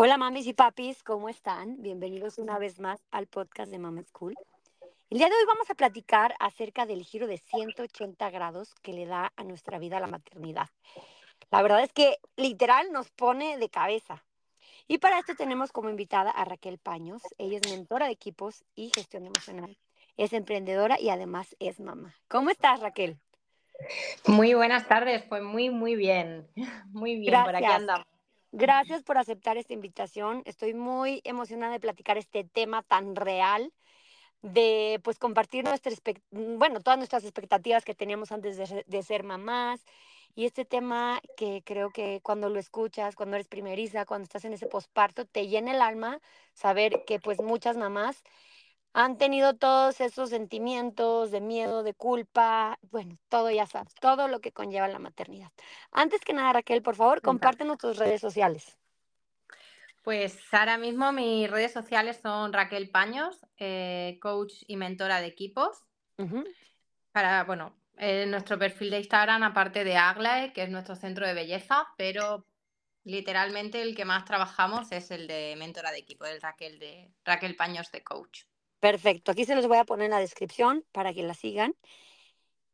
Hola mamis y papis, ¿cómo están? Bienvenidos una vez más al podcast de Mama School. El día de hoy vamos a platicar acerca del giro de 180 grados que le da a nuestra vida la maternidad. La verdad es que literal nos pone de cabeza. Y para esto tenemos como invitada a Raquel Paños. Ella es mentora de equipos y gestión emocional. Es emprendedora y además es mamá. ¿Cómo estás, Raquel? Muy buenas tardes, pues muy, muy bien. Muy bien, por aquí Gracias. andamos. Gracias por aceptar esta invitación. Estoy muy emocionada de platicar este tema tan real, de pues compartir bueno, todas nuestras expectativas que teníamos antes de, ser- de ser mamás. Y este tema que creo que cuando lo escuchas, cuando eres primeriza, cuando estás en ese posparto, te llena el alma saber que pues muchas mamás han tenido todos esos sentimientos de miedo, de culpa, bueno, todo ya sabes, todo lo que conlleva la maternidad. Antes que nada, Raquel, por favor, compártenos tus redes sociales. Pues ahora mismo mis redes sociales son Raquel Paños, eh, coach y mentora de equipos. Para, bueno, eh, nuestro perfil de Instagram, aparte de Aglae, que es nuestro centro de belleza, pero literalmente el que más trabajamos es el de mentora de equipo, el Raquel de Raquel Paños de coach. Perfecto, aquí se los voy a poner en la descripción para que la sigan.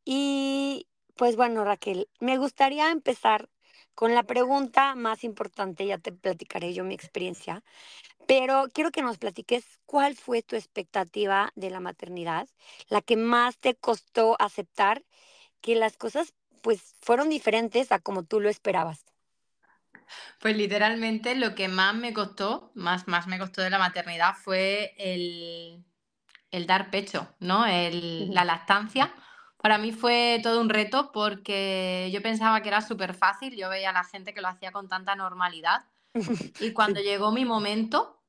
Y pues bueno, Raquel, me gustaría empezar con la pregunta más importante, ya te platicaré yo mi experiencia, pero quiero que nos platiques cuál fue tu expectativa de la maternidad, la que más te costó aceptar que las cosas pues fueron diferentes a como tú lo esperabas. Pues literalmente lo que más me costó, más, más me costó de la maternidad fue el, el dar pecho, ¿no? El- la lactancia. Para mí fue todo un reto porque yo pensaba que era súper fácil, yo veía a la gente que lo hacía con tanta normalidad y cuando llegó mi momento,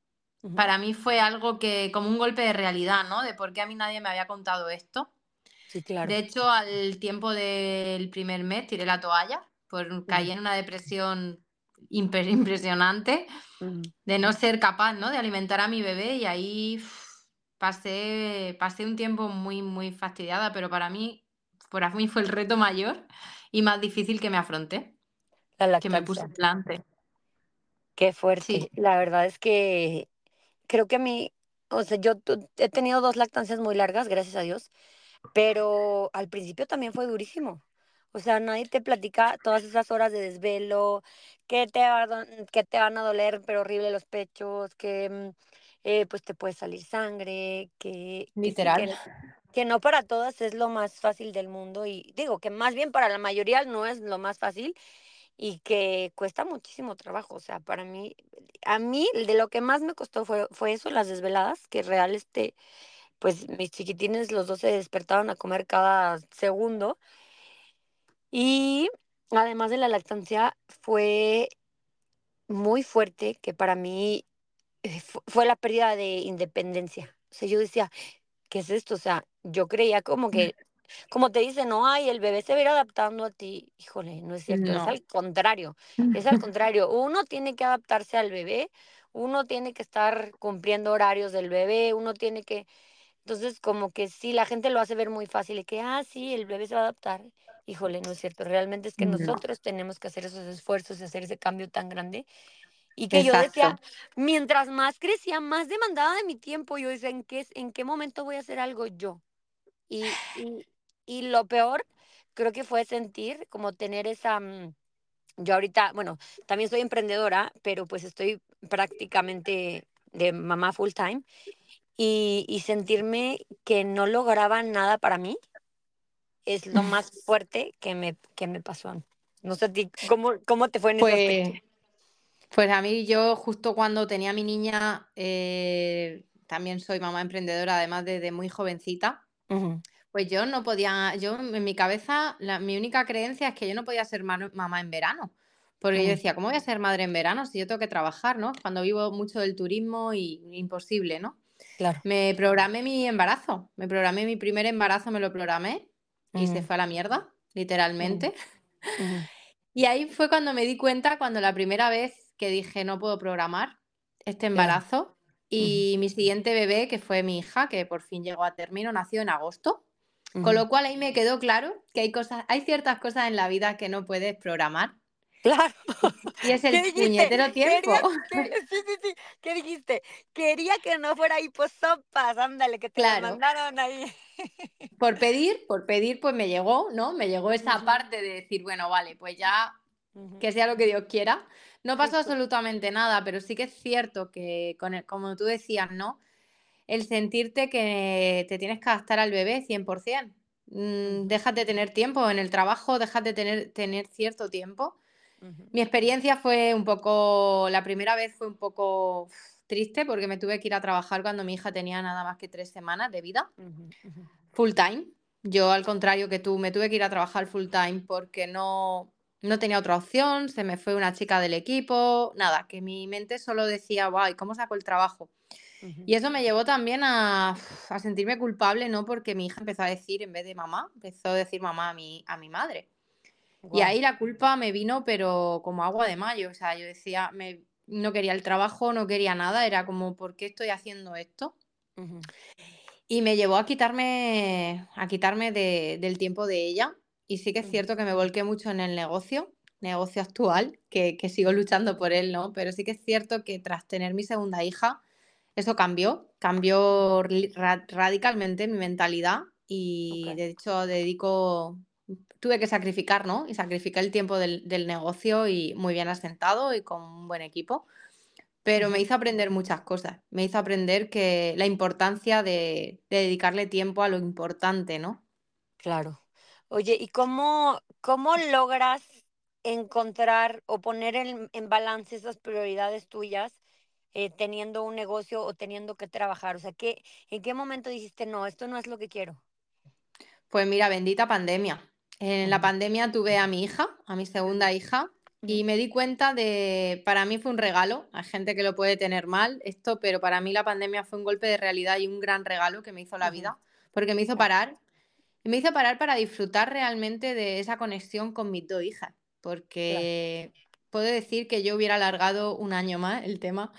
para mí fue algo que como un golpe de realidad, ¿no? De por qué a mí nadie me había contado esto. Sí, De claro. hecho, al tiempo del primer mes tiré la toalla, por, caí en una depresión impresionante de no ser capaz, ¿no? De alimentar a mi bebé y ahí uf, pasé, pasé un tiempo muy, muy fastidiada, pero para mí, para mí fue el reto mayor y más difícil que me afronté, La que me puse delante. Qué Sí, fuerte. La verdad es que creo que a mí, o sea, yo he tenido dos lactancias muy largas, gracias a Dios, pero al principio también fue durísimo. O sea, nadie te platica todas esas horas de desvelo, que te, va que te van a doler, pero horrible los pechos, que mm, eh, pues te puede salir sangre, que, que sí, literal. que, que no para todas es lo más fácil del mundo y digo que más bien para la mayoría no es lo más fácil y que cuesta muchísimo trabajo. O sea, para mí, a mí de lo que más me costó fue, fue eso, las desveladas, que real, este, pues mis chiquitines, los dos se despertaban a comer cada segundo. Y además de la lactancia, fue muy fuerte que para mí fue la pérdida de independencia. O sea, yo decía, ¿qué es esto? O sea, yo creía como que, como te dicen, no, ay, el bebé se va a ir adaptando a ti. Híjole, no es cierto, es No. al contrario, es al contrario. Uno tiene que adaptarse al bebé, uno tiene que estar cumpliendo horarios del bebé, uno tiene que, entonces como que sí, la gente lo hace ver muy fácil, y que, ah, sí, el bebé se va a adaptar. Híjole, no es cierto, realmente es que No. nosotros tenemos que hacer esos esfuerzos, hacer ese cambio tan grande. Y que yo decía, mientras más crecía, más demandaba de mi tiempo. Yo decía, ¿en qué, en qué momento voy a hacer algo yo? Y, y, y lo peor, creo que fue sentir como tener esa... mm, Yo ahorita, bueno, también soy emprendedora, pero pues estoy prácticamente de mamá full time y, y sentirme que no lograba nada para mí es lo más fuerte que me, que me pasó. No sé ti, ¿cómo, cómo te fue en ese aspecto? Pues, a mí yo justo cuando tenía a mi niña, eh, también soy mamá emprendedora, además desde muy jovencita. Pues yo no podía, yo en mi cabeza, la, mi única creencia es que yo no podía ser ma- mamá en verano. Porque yo decía, ¿cómo voy a ser madre en verano si yo tengo que trabajar, ¿no? Cuando vivo mucho del turismo y imposible, ¿no? claro. Me programé mi embarazo, me programé mi primer embarazo, me lo programé y se fue a la mierda, literalmente. Y ahí fue cuando me di cuenta, cuando la primera vez que dije, no puedo programar este embarazo. Y mi siguiente bebé, que fue mi hija, que por fin llegó a término, nació en agosto. Con lo cual ahí me quedó claro que hay cosas, hay ciertas cosas en la vida que no puedes programar. Claro. Y es ¿Qué el puñetero tiempo. Querías que sí, sí, sí. ¿Qué dijiste? Quería que no fuera hiposopas, ándale, que te la Claro. mandaron ahí. Por pedir, por pedir, pues me llegó, ¿no? Me llegó esa Ujú. parte de decir, bueno, vale, pues ya Ujú. que sea lo que Dios quiera. No pasó absolutamente nada, pero sí que es cierto que, con el, como tú decías, ¿no? El sentirte que te tienes que adaptar al bebé 100%. Mm, dejas de tener tiempo en el trabajo, dejas de tener, tener cierto tiempo. Mi experiencia fue un poco, la primera vez fue un poco triste porque me tuve que ir a trabajar cuando mi hija tenía nada más que tres semanas de vida full time. Yo, al contrario que tú, me tuve que ir a trabajar full time porque no, no tenía otra opción, se me fue una chica del equipo, nada, que mi mente solo decía, guay, ¿cómo saco el trabajo? Y eso me llevó también a, a sentirme culpable, ¿no? Porque mi hija empezó a decir, en vez de mamá, empezó a decir mamá a mi, a mi madre. Y ahí la culpa me vino, pero como agua de mayo, o sea, yo decía, me, no quería el trabajo, no quería nada, era como, ¿por qué estoy haciendo esto? Y me llevó a quitarme, a quitarme de- del tiempo de ella. Y sí que es Ujú. cierto que me volqué mucho en el negocio, negocio actual, que, que sigo luchando por él, ¿no? Pero sí que es cierto que tras tener mi segunda hija, eso cambió, cambió ra- radicalmente mi mentalidad y de hecho dedico, tuve que sacrificar, ¿no? Y sacrifiqué el tiempo del, del negocio y muy bien asentado y con un buen equipo pero me hizo aprender muchas cosas. Me hizo aprender que la importancia de, de dedicarle tiempo a lo importante, ¿no? Claro. Oye, ¿y cómo cómo logras encontrar o poner en en balance esas prioridades tuyas, eh, teniendo un negocio o teniendo que trabajar? O sea, ¿qué en qué momento dijiste: "No, esto no es lo que quiero"? Pues mira, bendita pandemia. En la pandemia tuve a mi hija, a mi segunda hija, y me di cuenta de, para mí fue un regalo, hay gente que lo puede tener mal esto, pero para mí la pandemia fue un golpe de realidad y un gran regalo que me hizo la vida, porque me hizo parar, y me hizo parar para disfrutar realmente de esa conexión con mis dos hijas, claro. porque puedo decir que yo hubiera alargado un año más el tema,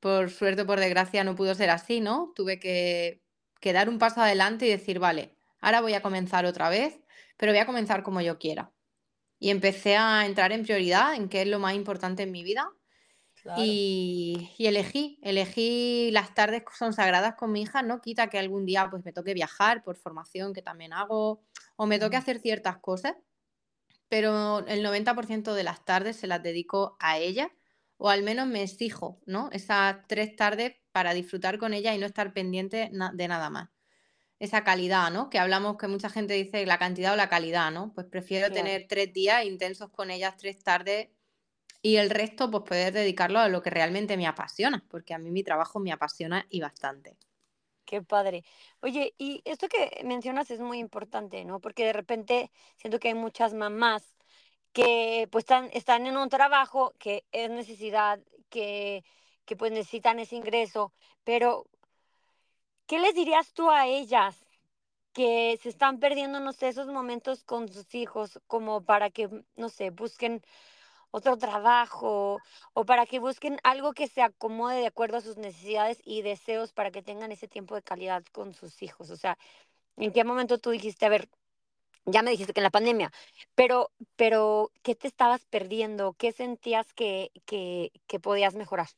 Por suerte o por desgracia no pudo ser así, ¿no? Tuve que, que dar un paso adelante y decir, vale, ahora voy a comenzar otra vez, pero voy a comenzar como yo quiera. Y empecé a entrar en prioridad, en qué es lo más importante en mi vida. Claro. Y, y elegí, elegí las tardes son sagradas con mi hija, no quita que algún día pues me toque viajar por formación que también hago, o me toque hacer ciertas cosas, pero el 90% de las tardes se las dedico a ella, o al menos me exijo, ¿no? Esas 3 tardes para disfrutar con ella y no estar pendiente de nada más. Esa calidad, ¿no? Que hablamos que mucha gente dice la cantidad o la calidad, ¿no? Pues prefiero Claro. tener 3 días intensos con ellas, 3 tardes, y el resto, pues poder dedicarlo a lo que realmente me apasiona, porque a mí mi trabajo me apasiona y bastante. Qué padre. Oye, y esto que mencionas es muy importante, ¿no? Porque de repente siento que hay muchas mamás que pues están, están en un trabajo que es necesidad, que, que pues necesitan ese ingreso, pero ¿qué les dirías tú a ellas que se están perdiendo, no sé, esos momentos con sus hijos como para que, no sé, busquen otro trabajo o para que busquen algo que se acomode de acuerdo a sus necesidades y deseos para que tengan ese tiempo de calidad con sus hijos. O sea, ¿en qué momento tú dijiste, a ver, ya me dijiste que en la pandemia, pero, pero, ¿qué te estabas perdiendo? ¿Qué sentías que, que, que podías mejorar?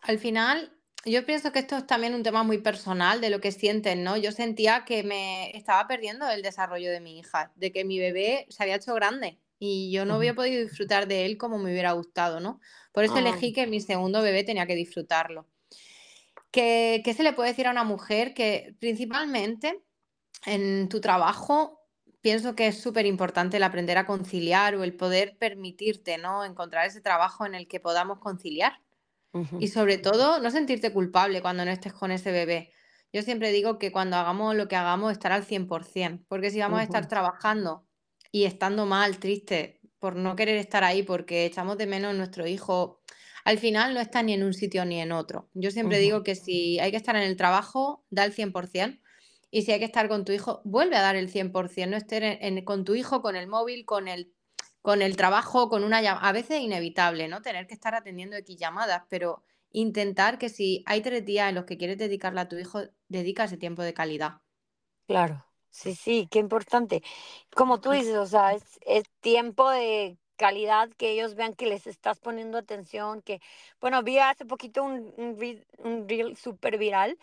Al final, yo pienso que esto es también un tema muy personal de lo que sienten, ¿no? Yo sentía que me estaba perdiendo el desarrollo de mi hija, de que mi bebé se había hecho grande y yo no había podido disfrutar de él como me hubiera gustado, ¿no? Por eso Ah, elegí que mi segundo bebé tenía que disfrutarlo. ¿Qué, qué se le puede decir a una mujer que principalmente en tu trabajo pienso que es súper importante el aprender a conciliar o el poder permitirte, ¿no? Encontrar ese trabajo en el que podamos conciliar? Y sobre todo, no sentirte culpable cuando no estés con ese bebé. Yo siempre digo que cuando hagamos lo que hagamos, estar al 100%, porque si vamos a estar trabajando y estando mal, triste, por no querer estar ahí, porque echamos de menos a nuestro hijo, al final no está ni en un sitio ni en otro. Yo siempre digo que si hay que estar en el trabajo, da el 100%, y si hay que estar con tu hijo, vuelve a dar el 100%, no estés en- en- con tu hijo, con el móvil, con el con el trabajo, con una llamada, a veces es inevitable, ¿no? Tener que estar atendiendo X llamadas, pero intentar que si hay tres días en los que quieres dedicarle a tu hijo, dedica ese tiempo de calidad. Claro. Sí, sí, qué importante. Como tú dices, o sea, es, es tiempo de calidad, que ellos vean que les estás poniendo atención, que, bueno, vi hace poquito un, un, un reel súper viral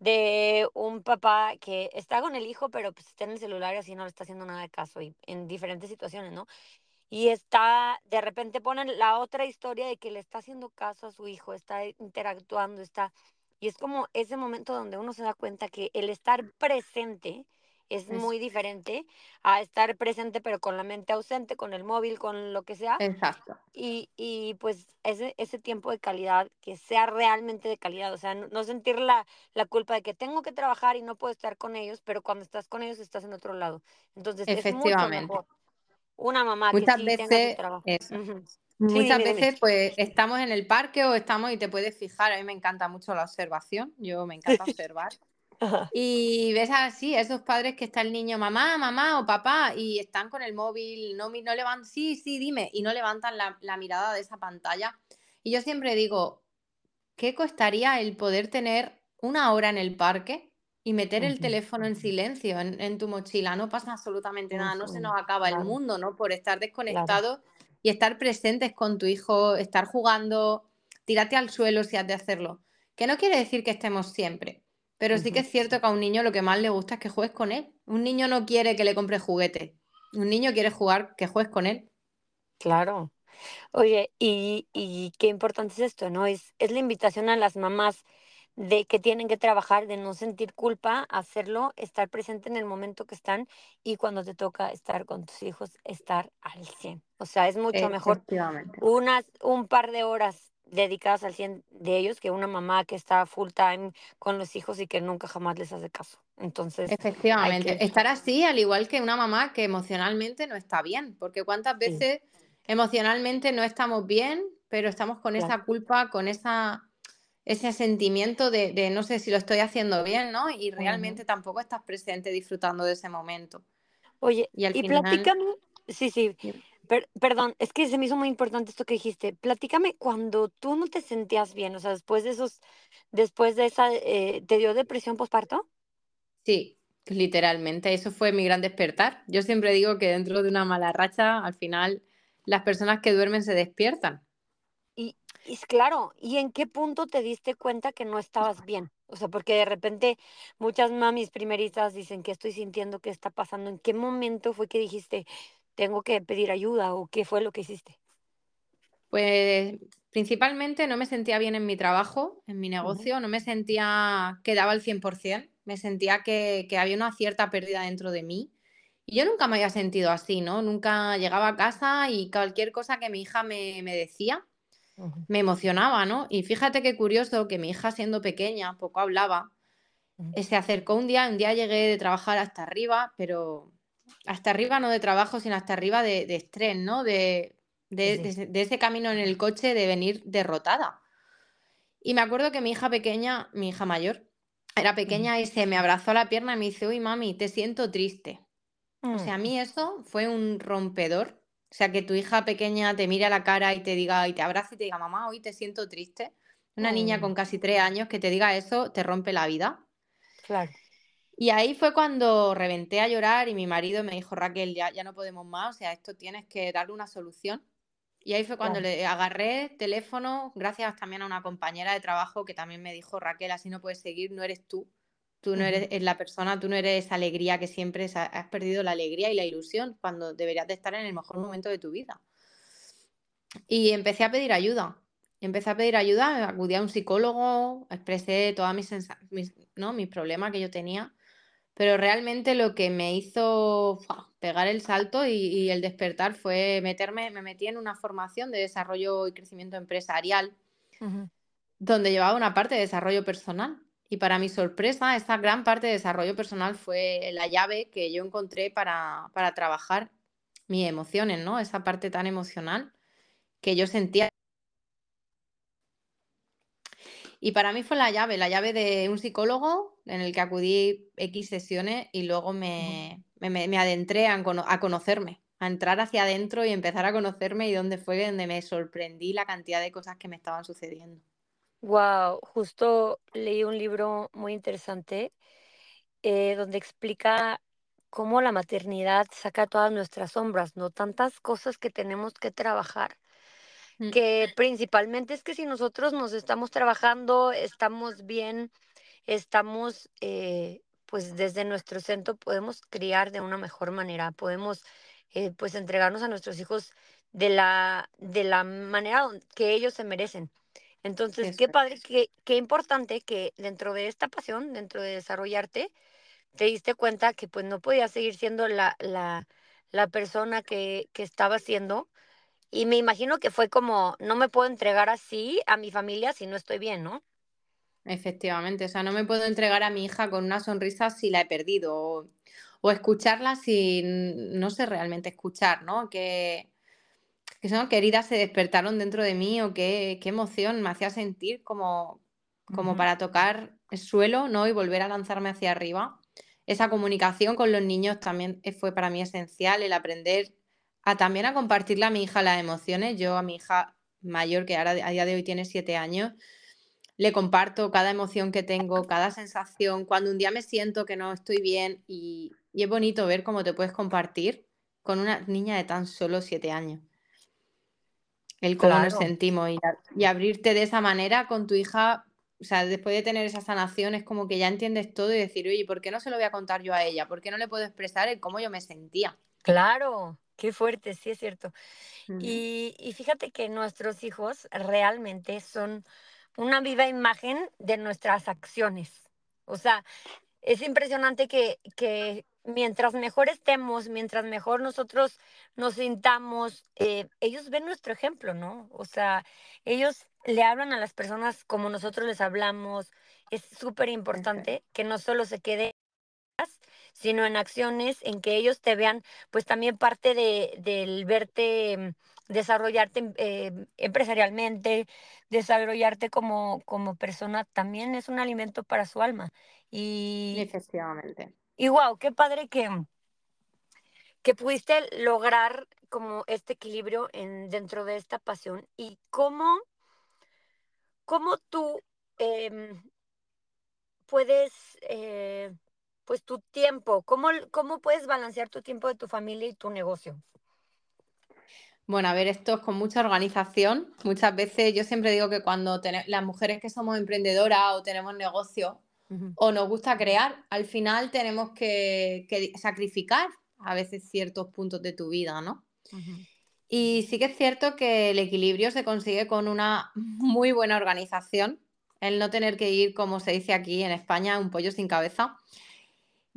de un papá que está con el hijo, pero pues está en el celular y así no le está haciendo nada de caso y en diferentes situaciones, ¿no? Y está, de repente ponen la otra historia de que le está haciendo caso a su hijo, está interactuando, está... Y es como ese momento donde uno se da cuenta que el estar presente es muy diferente a estar presente pero con la mente ausente, con el móvil, con lo que sea. Exacto. Y, y pues ese, ese tiempo de calidad, que sea realmente de calidad, o sea, no, no sentir la, la culpa de que tengo que trabajar y no puedo estar con ellos, pero cuando estás con ellos estás en otro lado. Entonces es mucho Efectivamente. mejor una mamá que Muchas sí tenga su veces, trabajo. eso. Ujú. Sí, Muchas veces, pues, estamos en el parque o estamos y te puedes fijar. A mí me encanta mucho la observación. Yo me encanta observar. Ajá. Y ves así, esos padres que está el niño, mamá, mamá o papá, y están con el móvil, no, no levantan, sí, sí, dime, y no levantan la, la mirada de esa pantalla. Y yo siempre digo, ¿qué costaría el poder tener una hora en el parque y meter el teléfono en silencio en, en tu mochila? No pasa absolutamente nada, no se nos acaba el mundo, ¿no? Por estar claro. desconectados y estar presentes con tu hijo, estar jugando, tírate al suelo si has de hacerlo. Que no quiere decir que estemos siempre, pero sí que es cierto que a un niño lo que más le gusta es que juegues con él. Un niño no quiere que le compres juguete. Un niño quiere jugar, que juegues con él. Claro. Oye, y, y qué importante es esto, ¿no? Es, es la invitación a las mamás de que tienen que trabajar, de no sentir culpa, hacerlo, estar presente en el momento que están y cuando te toca estar con tus hijos, estar al 100. O sea, es mucho mejor unas, un par de horas dedicadas al 100 de ellos que una mamá que está full time con los hijos y que nunca jamás les hace caso. Entonces, Efectivamente. que, Estar así, al igual que una mamá que emocionalmente no está bien, porque cuántas sí, veces emocionalmente no estamos bien, pero estamos con claro. esa culpa, con esa, ese sentimiento de, de no sé si lo estoy haciendo bien, ¿no? Y realmente tampoco estás presente disfrutando de ese momento. Oye, Y al y final, platícame, sí, sí, per- perdón, es que se me hizo muy importante esto que dijiste. Platícame cuando tú no te sentías bien, o sea, después de esos, después de esa, eh, ¿te dio depresión postparto? sí, literalmente, eso fue mi gran despertar. Yo siempre digo que dentro de una mala racha, al final, las personas que duermen se despiertan. Y, y es claro, ¿y en qué punto te diste cuenta que no estabas bien? O sea, porque de repente muchas mamis primerizas dicen que estoy sintiendo que está pasando. ¿En qué momento fue que dijiste, tengo que pedir ayuda o qué fue lo que hiciste? Pues principalmente no me sentía bien en mi trabajo, en mi negocio, no me sentía que daba el 100%, me sentía que, que había una cierta pérdida dentro de mí. Y yo nunca me había sentido así, ¿no? Nunca llegaba a casa y cualquier cosa que mi hija me, me decía me emocionaba, ¿no? Y fíjate qué curioso que mi hija siendo pequeña, poco hablaba, eh, se acercó un día, un día llegué de trabajar hasta arriba, pero hasta arriba no de trabajo, sino hasta arriba de, de estrés, ¿no? De, de, sí. de ese- de ese camino en el coche de venir derrotada. Y me acuerdo que mi hija pequeña, mi hija mayor, era pequeña y se me abrazó a la pierna y me dice, uy, mami, te siento triste. O sea, a Mm, mí eso fue un rompedor. O sea, que tu hija pequeña te mire a la cara y te diga, y te abrace y te diga, mamá, hoy te siento triste. Una niña mm, con casi tres años que te diga eso te rompe la vida. claro. Y ahí fue cuando reventé a llorar y mi marido me dijo, Raquel, ya, ya no podemos más, o sea, esto tienes que darle una solución. Y ahí fue cuando Claro. le agarré teléfono, gracias también a una compañera de trabajo que también me dijo, Raquel, así no puedes seguir, no eres tú. Tú no eres es la persona, tú no eres esa alegría que siempre es- has perdido la alegría y la ilusión cuando deberías de estar en el mejor momento de tu vida. Y empecé a pedir ayuda. Empecé a pedir ayuda, acudí a un psicólogo, expresé todas mis, mis, ¿no? mis problemas que yo tenía, pero realmente lo que me hizo ¡fua! pegar el salto y, y el despertar fue meterme, me metí en una formación de desarrollo y crecimiento empresarial donde llevaba una parte de desarrollo personal. Y para mi sorpresa, esa gran parte de desarrollo personal fue la llave que yo encontré para, para trabajar mis emociones, ¿no? Esa parte tan emocional que yo sentía. Y para mí fue la llave, la llave de un psicólogo en el que acudí X sesiones y luego me, me, me- adentré a, cono- a conocerme, a entrar hacia adentro y empezar a conocerme y donde fue donde me sorprendí la cantidad de cosas que me estaban sucediendo. Wow, justo leí un libro muy interesante eh, donde explica cómo la maternidad saca todas nuestras sombras, ¿no? Tantas cosas que tenemos que trabajar, que principalmente es que si nosotros nos estamos trabajando, estamos bien, estamos, eh, pues desde nuestro centro podemos criar de una mejor manera, podemos, eh, pues entregarnos a nuestros hijos de la, de la manera que ellos se merecen. Entonces, eso qué padre, qué, qué importante que dentro de esta pasión, dentro de desarrollarte, te diste cuenta que pues no podías seguir siendo la, la, la persona que, que estaba siendo. Y me imagino que fue como, no me puedo entregar así a mi familia si no estoy bien, ¿no? Efectivamente, o sea, no me puedo entregar a mi hija con una sonrisa si la he perdido o, o escucharla si no sé realmente escuchar, ¿no? Que, que son que heridas se despertaron dentro de mí o qué, qué emoción me hacía sentir como, como para tocar el suelo, ¿no? Y volver a lanzarme hacia arriba. Esa comunicación con los niños también eh, fue para mí esencial, el aprender a también a compartirle a mi hija las emociones. Yo a mi hija mayor, que ahora a día de hoy tiene siete años, le comparto cada emoción que tengo, cada sensación, cuando un día me siento que no estoy bien y, y es bonito ver cómo te puedes compartir con una niña de tan solo siete años, el cómo nos sentimos y, y abrirte de esa manera con tu hija, o sea, después de tener esa sanación es como que ya entiendes todo y decir, oye, ¿por qué no se lo voy a contar yo a ella? ¿Por qué no le puedo expresar el cómo yo me sentía? claro, qué fuerte, sí es cierto. Y, y fíjate que nuestros hijos realmente son una viva imagen de nuestras acciones. O sea, Es impresionante que, que mientras mejor estemos, mientras mejor nosotros nos sintamos, eh, ellos ven nuestro ejemplo, ¿no? O sea, ellos le hablan a las personas como nosotros les hablamos. Es súper importante que no solo se quede, sino en acciones, en que ellos te vean, pues también parte de, del verte mm, desarrollarte em- eh, empresarialmente, desarrollarte como, como persona, también es un alimento para su alma. Y, Efectivamente. y wow, qué padre que, que pudiste lograr como este equilibrio en, dentro de esta pasión y cómo, cómo tú em, puedes, eh, pues tu tiempo, cómo, cómo puedes balancear tu tiempo de tu familia y tu negocio. Bueno, a ver, esto es con mucha organización. Muchas veces yo siempre digo que cuando las mujeres que somos emprendedoras o tenemos negocio Ujú, o nos gusta crear, al final tenemos que, que sacrificar a veces ciertos puntos de tu vida, ¿no? Y sí que es cierto que el equilibrio se consigue con una muy buena organización, el no tener que ir, como se dice aquí en España, un pollo sin cabeza.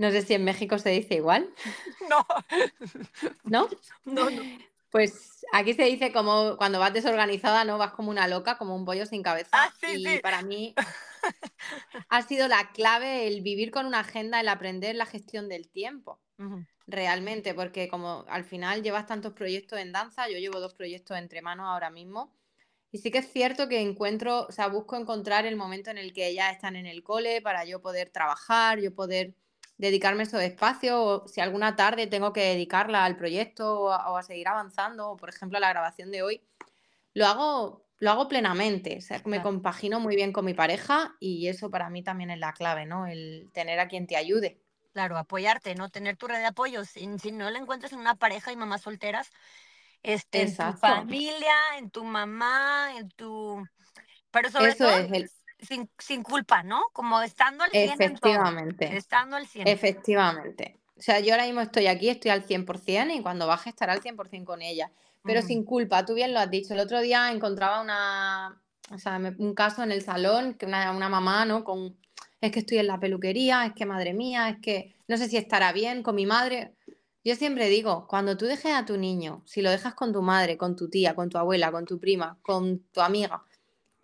No sé si en México se dice igual, No, ¿no? no, no. Pues aquí se dice como cuando vas desorganizada, ¿no? Vas como una loca, como un pollo sin Ah, cabeza. sí, Y sí. para mí ha sido la clave el vivir con una agenda, el aprender la gestión del tiempo, realmente, porque como al final llevas tantos proyectos en danza, yo llevo dos proyectos entre manos ahora mismo. Y sí que es cierto que encuentro, o sea, busco encontrar el momento en el que ellas están en el cole para yo poder trabajar, yo poder dedicarme esos espacios, o si alguna tarde tengo que dedicarla al proyecto o a, o a seguir avanzando, o por ejemplo a la grabación de hoy, lo hago, lo hago plenamente, o sea, me Claro, compagino muy bien con mi pareja y eso para mí también es la clave, ¿no? El tener a quien te ayude. claro, apoyarte, ¿no? Tener tu red de apoyo. Si, si no la encuentras en una pareja y mamás solteras, este, en tu familia, en tu mamá, en tu Pero sobre eso todo, es el, sin sin culpa, ¿no? Como estando al 100 en todo, efectivamente. estando al 100. Efectivamente. O sea, yo ahora mismo estoy aquí, estoy al 100% y cuando baje estaré al 100% con ella, pero sin culpa, tú bien lo has dicho. El otro día encontraba una, o sea, un caso en el salón, que una, una mamá, ¿no? Con, es que estoy en la peluquería, es que madre mía, es que no sé si estará bien con mi madre. Yo siempre digo, cuando tú dejes a tu niño, si lo dejas con tu madre, con tu tía, con tu abuela, con tu prima, con tu amiga,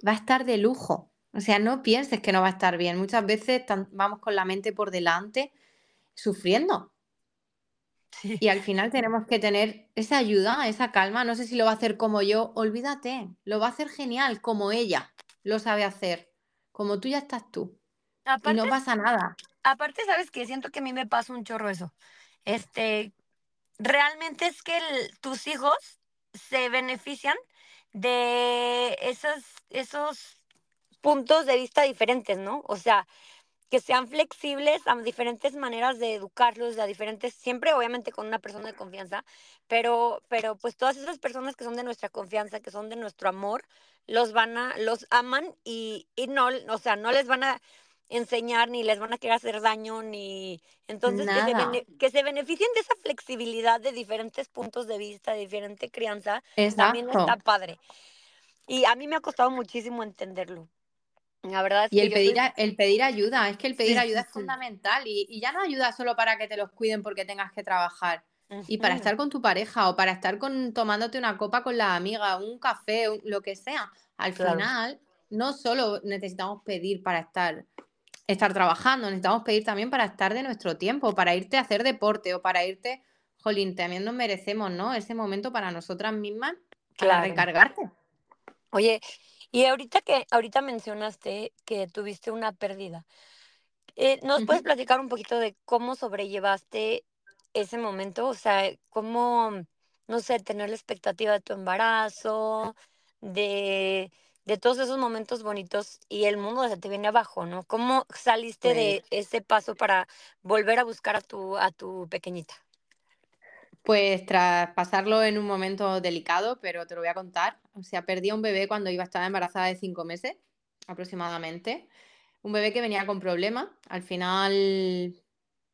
va a estar de lujo. O sea, no pienses que no va a estar bien. Muchas veces vamos con la mente por delante sufriendo. sí. Y al final tenemos que tener esa ayuda, esa calma. No sé si lo va a hacer como yo, olvídate, lo va a hacer genial, como ella lo sabe hacer. Como tú ya estás tú. Y Aparte no pasa nada. aparte, ¿sabes qué? Siento que a mí me pasa un chorro eso. Este, realmente es que el tus hijos se benefician de esos esos puntos de vista diferentes, ¿no? O sea, que sean flexibles a diferentes maneras de educarlos, a diferentes, siempre obviamente con una persona de confianza, pero, pero pues todas esas personas que son de nuestra confianza, que son de nuestro amor, los van a, los aman y, y no, o sea, no les van a enseñar ni les van a querer hacer daño ni entonces que se, Nada. que se beneficien de esa flexibilidad de diferentes puntos de vista, de diferente crianza, también está padre. Y a mí me ha costado muchísimo entenderlo. La verdad es Y que el pedir, soy... el pedir ayuda, es que el pedir Sí, ayuda sí, es fundamental y, y ya no ayuda solo para que te los cuiden porque tengas que trabajar y para estar con tu pareja o para estar con, tomándote una copa con la amiga, un café, un- lo que sea. Al Claro, final, no solo necesitamos pedir para estar, estar trabajando, necesitamos pedir también para estar de nuestro tiempo, para irte a hacer deporte o para irte, jolín, también nos merecemos, ¿no? Ese momento para nosotras mismas, para claro. recargarte. Oye, y ahorita que ahorita mencionaste que tuviste una pérdida, eh, ¿nos puedes platicar un poquito de cómo sobrellevaste ese momento? O sea, cómo, no sé, tener la expectativa de tu embarazo, de, de todos esos momentos bonitos y el mundo se te viene abajo, ¿no? ¿Cómo saliste de ese paso para volver a buscar a tu, a tu pequeñita? Pues tras pasarlo en un momento delicado, pero te lo voy a contar. O sea, perdí a un bebé cuando iba a estar embarazada de cinco meses aproximadamente. Un bebé que venía con problemas. Al final,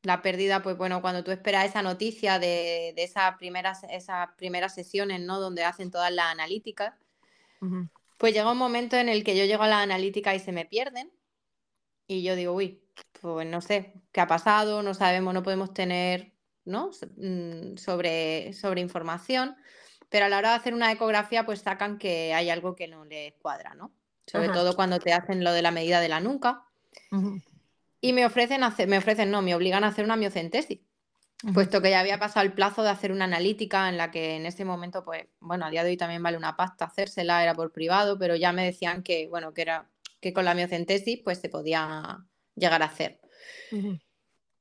la pérdida, pues bueno, cuando tú esperas esa noticia de, de esas, primeras, esas primeras sesiones, ¿no? Donde hacen todas las analíticas, pues llega un momento en el que yo llego a la analítica y se me pierden. Y yo digo, uy, pues no sé qué ha pasado, no sabemos, no podemos tener, ¿no? Mm, Sobre, sobre información, pero a la hora de hacer una ecografía, pues sacan que hay algo que no les cuadra, ¿no? Sobre Ajá, todo cuando te hacen lo de la medida de la nuca. ujú, Y me ofrecen hacer, me ofrecen, no, me obligan a hacer una miocentesis, ujú, puesto que ya había pasado el plazo de hacer una analítica en la que en ese momento, pues, bueno, a día de hoy también vale una pasta hacérsela, era por privado, pero ya me decían que, bueno, que era que con la miocentesis, pues se podía llegar a hacer.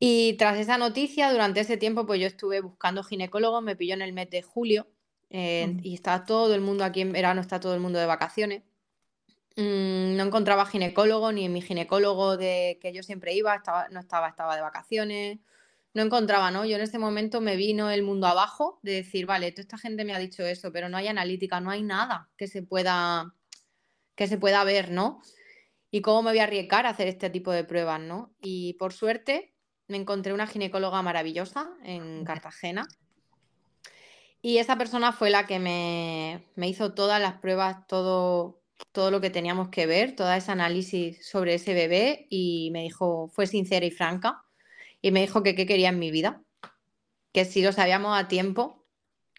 Y tras esa noticia, durante ese tiempo, pues yo estuve buscando ginecólogo, me pilló en el mes de julio eh, y estaba todo el mundo aquí en verano, está todo el mundo de vacaciones. Mm, no encontraba ginecólogo, ni mi ginecólogo de que yo siempre iba, estaba, no estaba, estaba de vacaciones. No encontraba, ¿no? Yo en ese momento me vino el mundo abajo de decir, vale, toda esta gente me ha dicho eso, pero no hay analítica, no hay nada que se pueda, que se pueda ver, ¿no? ¿Y cómo me voy a arriesgar a hacer este tipo de pruebas, no? Y por suerte me encontré una ginecóloga maravillosa en Cartagena. Y esa persona fue la que me, me hizo todas las pruebas, todo, todo lo que teníamos que ver, toda ese análisis sobre ese bebé y me dijo, fue sincera y franca. Y me dijo que qué quería en mi vida, que si lo sabíamos a tiempo,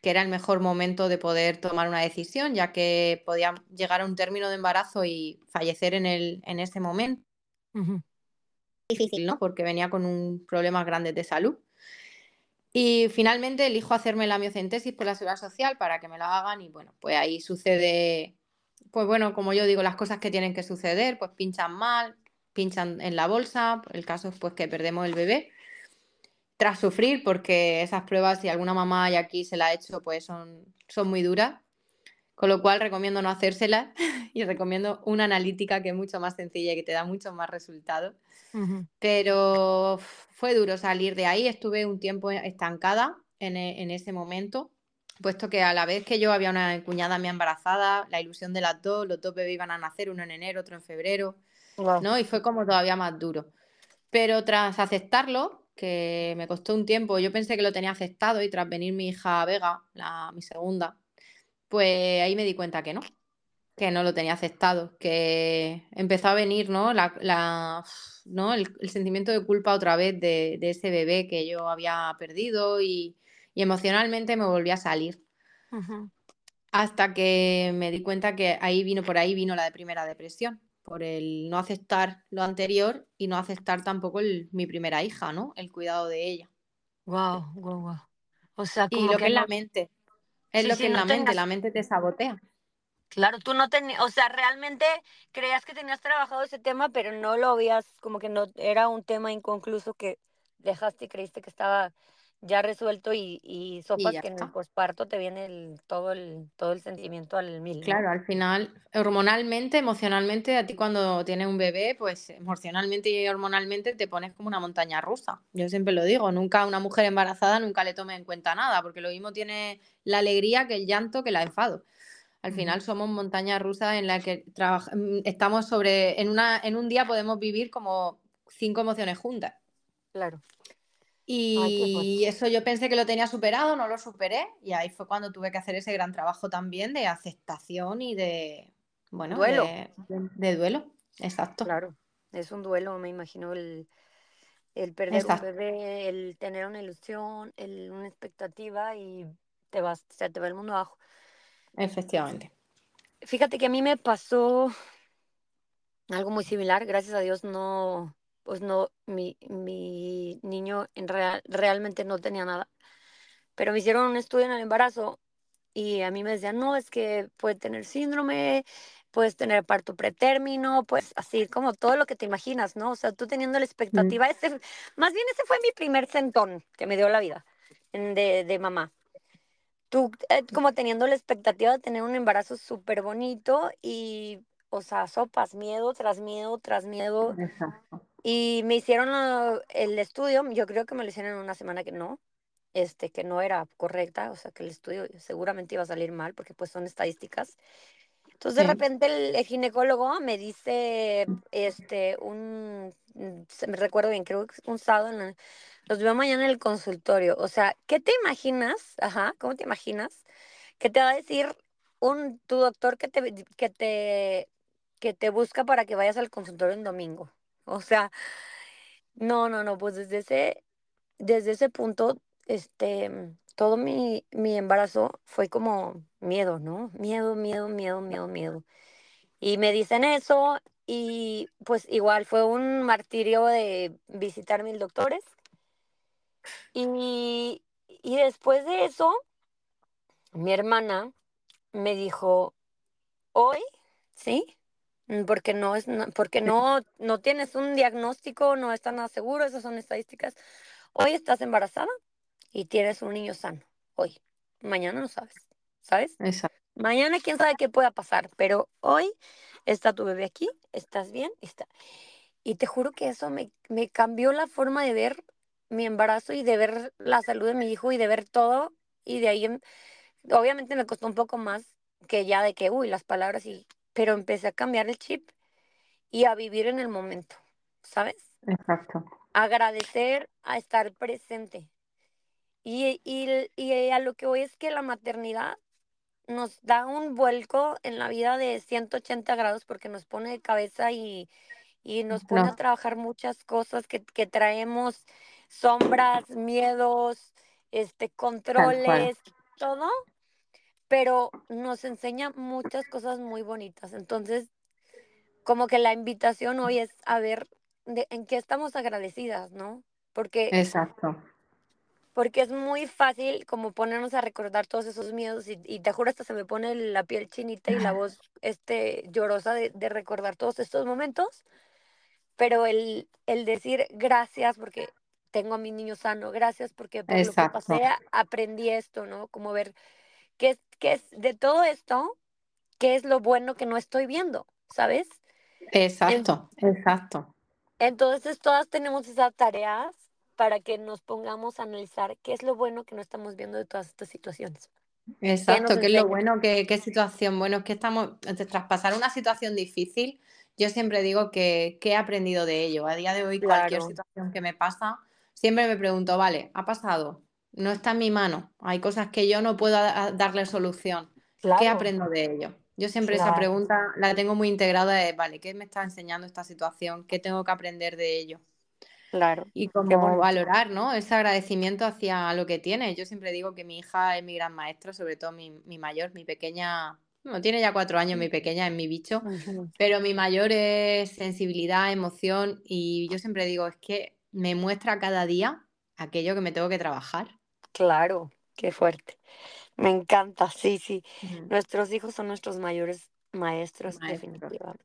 que era el mejor momento de poder tomar una decisión, ya que podía llegar a un término de embarazo y fallecer en, el, en ese momento. Ujú, difícil, ¿no? Porque venía con un problemas grandes de salud. Y finalmente elijo hacerme la miocentesis por la seguridad social para que me la hagan y bueno, pues ahí sucede, pues bueno, como yo digo, las cosas que tienen que suceder, pues pinchan mal, pinchan en la bolsa, el caso es pues que perdemos el bebé tras sufrir porque esas pruebas, si alguna mamá hay aquí se la ha hecho, pues son, son muy duras, con lo cual recomiendo no hacérselas y recomiendo una analítica que es mucho más sencilla y que te da muchos más resultados. Pero fue duro salir de ahí, estuve un tiempo estancada en, e- en ese momento, puesto que a la vez que yo había una cuñada mía embarazada, la ilusión de las dos, los dos bebés iban a nacer, uno en enero, otro en febrero, ¿no? Y fue como todavía más duro. Pero tras aceptarlo, que me costó un tiempo, yo pensé que lo tenía aceptado y tras venir mi hija Vega, la, mi segunda, pues ahí me di cuenta que no, que no lo tenía aceptado, que empezó a venir, ¿no? La, la- ¿no? El, el sentimiento de culpa otra vez de, de ese bebé que yo había perdido y, y emocionalmente me volví a salir. Hasta que me di cuenta que ahí vino, por ahí vino la de primera depresión, por el no aceptar lo anterior y no aceptar tampoco el- mi primera hija, ¿no? El cuidado de ella. guau, guau, guau. O sea, Y lo que que es la mente, es sí, lo sí, que no la mente, la mente te sabotea. claro, tú no tenías, o sea, realmente creías que tenías trabajado ese tema, pero no lo habías, como que no, era un tema inconcluso que dejaste y creíste que estaba ya resuelto y y sopas que en el posparto te viene el todo el todo el sentimiento al mil, ¿no? Claro, al final, hormonalmente, emocionalmente, a ti cuando tienes un bebé, pues emocionalmente y hormonalmente te pones como una montaña rusa. Yo siempre lo digo, nunca a una mujer embarazada nunca le tome en cuenta nada, porque lo mismo tiene la alegría que el llanto que la enfado. Al final somos montañas rusas en las que mm, estamos sobre, en una, en un día podemos vivir como cinco emociones juntas. claro. Ay. Y eso yo pensé que lo tenía superado, no lo superé, y ahí fue cuando tuve que hacer ese gran trabajo también de aceptación y de, bueno, Duelo, de, duelo. Exacto, claro. Es un duelo, me imagino, el el perder un exacto, bebé, el tener una ilusión, el una expectativa y te vas se te va el mundo abajo. efectivamente. Fíjate que a mí me pasó algo muy similar, gracias a Dios no, pues no, mi mi niño en real realmente no tenía nada, pero me hicieron un estudio en el embarazo y a mí me decían: "No, es que puede tener síndrome, puedes tener parto pretérmino", pues así como todo lo que te imaginas, ¿no? O sea, tú teniendo la Mm, expectativa, ese más bien ese fue mi primer sentón que me dio la vida, de de mamá. Tú, eh, como teniendo la expectativa de tener un embarazo súper bonito y, o sea, sopas, miedo tras miedo tras miedo. Exacto, Y me hicieron el estudio, yo creo que me lo hicieron en una semana que no, este, que no era correcta, o sea, que el estudio seguramente iba a salir mal porque pues son estadísticas. Entonces, de repente el, el ginecólogo me dice, este, un, mm, se me recuerdo bien, creo que un sábado, en la- los veo mañana en el consultorio. O sea, ¿qué te imaginas? Ajá, ¿cómo te imaginas? Que te va a decir un, tu doctor que te, que te, que te busca para que vayas al consultorio un domingo. O sea, no, no, no, pues desde ese, desde ese punto, este, mm, todo mi, mi embarazo fue como miedo, ¿no? Miedo, miedo, miedo, miedo, miedo. Y me dicen eso y pues igual fue un martirio de visitar mil doctores. Y, y después de eso, mi hermana me dijo, hoy, ¿sí? Mm, Porque no es, porque no, no tienes un diagnóstico, no está nada seguro, esas son estadísticas. Hoy estás embarazada y tienes un niño sano. Hoy. Mañana no sabes, ¿sabes? exacto, Mañana quién sabe qué pueda pasar, pero hoy está tu bebé aquí, estás bien, está. Y te juro que eso me, me cambió la forma de ver mi embarazo y de ver la salud de mi hijo y de ver todo. Y de ahí, obviamente me costó un poco más que ya de que, uy, las palabras y, pero empecé a cambiar el chip y a vivir en el momento, ¿sabes? exacto, Agradecer a estar presente. Y, y, y a lo que voy es que la maternidad nos da un vuelco en la vida de 180 grados porque nos pone de cabeza y, y nos pone a trabajar muchas cosas que, que traemos, sombras, miedos, este, controles, todo, pero nos enseña muchas cosas muy bonitas. Entonces, como que la invitación hoy es a ver de, en qué estamos agradecidas, ¿no? Porque exacto, Porque es muy fácil como ponernos a recordar todos esos miedos y, y te juro hasta se me pone la piel chinita y la voz este llorosa de, de recordar todos estos momentos, pero el, el decir gracias porque tengo a mi niño sano, gracias porque por lo que pasé aprendí esto, ¿no? Como ver qué qué es de todo esto, qué es lo bueno que no estoy viendo, ¿sabes? En- exacto, exacto. entonces todas tenemos esas tareas para que nos pongamos a analizar qué es lo bueno que no estamos viendo de todas estas situaciones. ¿Qué Exacto, que es lo bueno, qué, qué situación. Bueno, es que estamos, de traspasar una situación difícil, yo siempre digo que, que he aprendido de ello. A día de hoy, cualquier situación que me pasa, siempre me pregunto, vale, ha pasado, no está en mi mano, hay cosas que yo no puedo darle solución. ¿Qué aprendo de ello? Yo siempre esa pregunta la tengo muy integrada de, vale, ¿qué me está enseñando esta situación? ¿Qué tengo que aprender de ello? claro. Y como valorar, ¿no? Ese agradecimiento hacia lo que tiene. Yo siempre digo que mi hija es mi gran maestra, sobre todo mi, mi mayor, mi pequeña, bueno, tiene ya cuatro años, mi pequeña es mi bicho, pero mi mayor es sensibilidad, emoción y yo siempre digo, es que me muestra cada día aquello que me tengo que trabajar. Claro, qué fuerte. Me encanta, sí, sí. Nuestros hijos son nuestros mayores maestros, Maestro. definitivamente.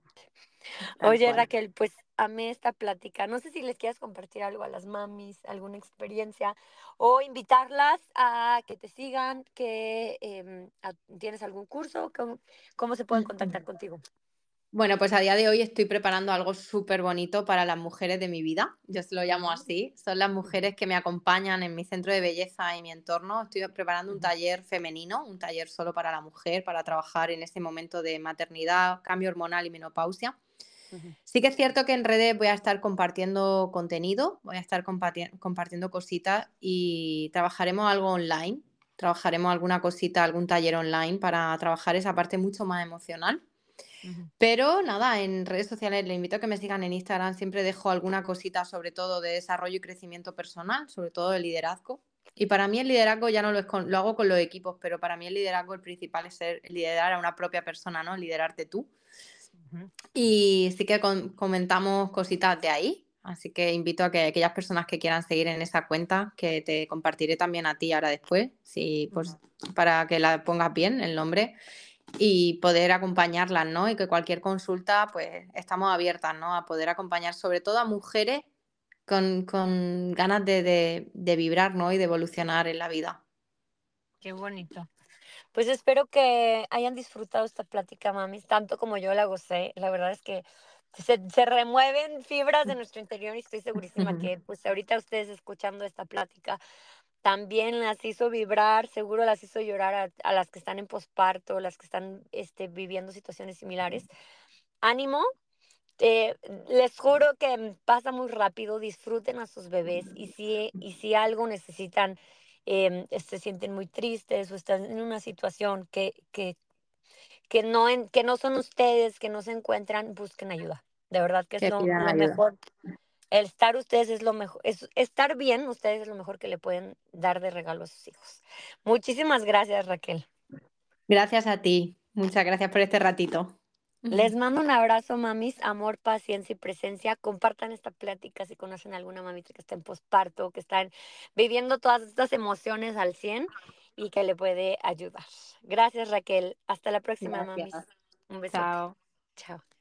Tal Oye, cual. Raquel, pues amé esta plática. No sé si les quieras compartir algo a las mamis, alguna experiencia, o invitarlas a que te sigan, que em, a- tienes algún curso, ¿cómo, cómo se pueden contactar contigo? Bueno, pues a día de hoy estoy preparando algo súper bonito para las mujeres de mi vida. Yo se lo llamo así. Son las mujeres que me acompañan en mi centro de belleza y mi entorno. Estoy preparando un taller femenino, un taller solo para la mujer, para trabajar en ese momento de maternidad, cambio hormonal y menopausia. Sí que es cierto que en redes voy a estar compartiendo contenido, voy a estar comparti- compartiendo cositas y trabajaremos algo online. Trabajaremos alguna cosita, algún taller online para trabajar esa parte mucho más emocional. Ujú. Pero nada, en redes sociales les invito a que me sigan en Instagram, siempre dejo alguna cosita sobre todo de desarrollo y crecimiento personal, sobre todo de liderazgo. Y para mí el liderazgo ya no lo, es con- lo hago con los equipos, pero para mí el liderazgo el principal es ser liderar a una propia persona, ¿no? Liderarte tú. Ujú, Y sí que con- comentamos cositas de ahí, así que invito a que aquellas personas que quieran seguir en esa cuenta, que te compartiré también a ti ahora después, sí, ujú. pues para que la pongas bien el nombre y poder acompañarlas, ¿no? Y que cualquier consulta, pues estamos abiertas, ¿no? A poder acompañar sobre todo a mujeres con, con ganas de, de, de vibrar, ¿no? Y de evolucionar en la vida. Qué bonito. Pues espero que hayan disfrutado esta plática, mamis, tanto como yo la gocé. La verdad es que se, se remueven fibras de nuestro interior y estoy segurísima que pues ahorita ustedes escuchando esta plática también las hizo vibrar, seguro las hizo llorar a, a las que están en posparto, las que están este, viviendo situaciones similares. Ánimo, eh, les juro que pasa muy rápido, disfruten a sus bebés y si, y si algo necesitan, em, se sienten muy tristes o están en una situación que, que, que, no en, que no son ustedes, que no se encuentran, busquen ayuda. De verdad que es lo, lo mejor. El estar ustedes es lo mejor, es, estar bien ustedes es lo mejor que le pueden dar de regalo a sus hijos. Muchísimas gracias, Raquel. Gracias a ti. Muchas gracias por este ratito. Les mando un abrazo, mamis, amor, paciencia y presencia. Compartan esta plática si conocen alguna mamita que está en posparto, que están viviendo todas estas emociones al 100 y que le puede ayudar. Gracias, Raquel. Hasta la próxima, mamis. Un besote. Chao. Chao.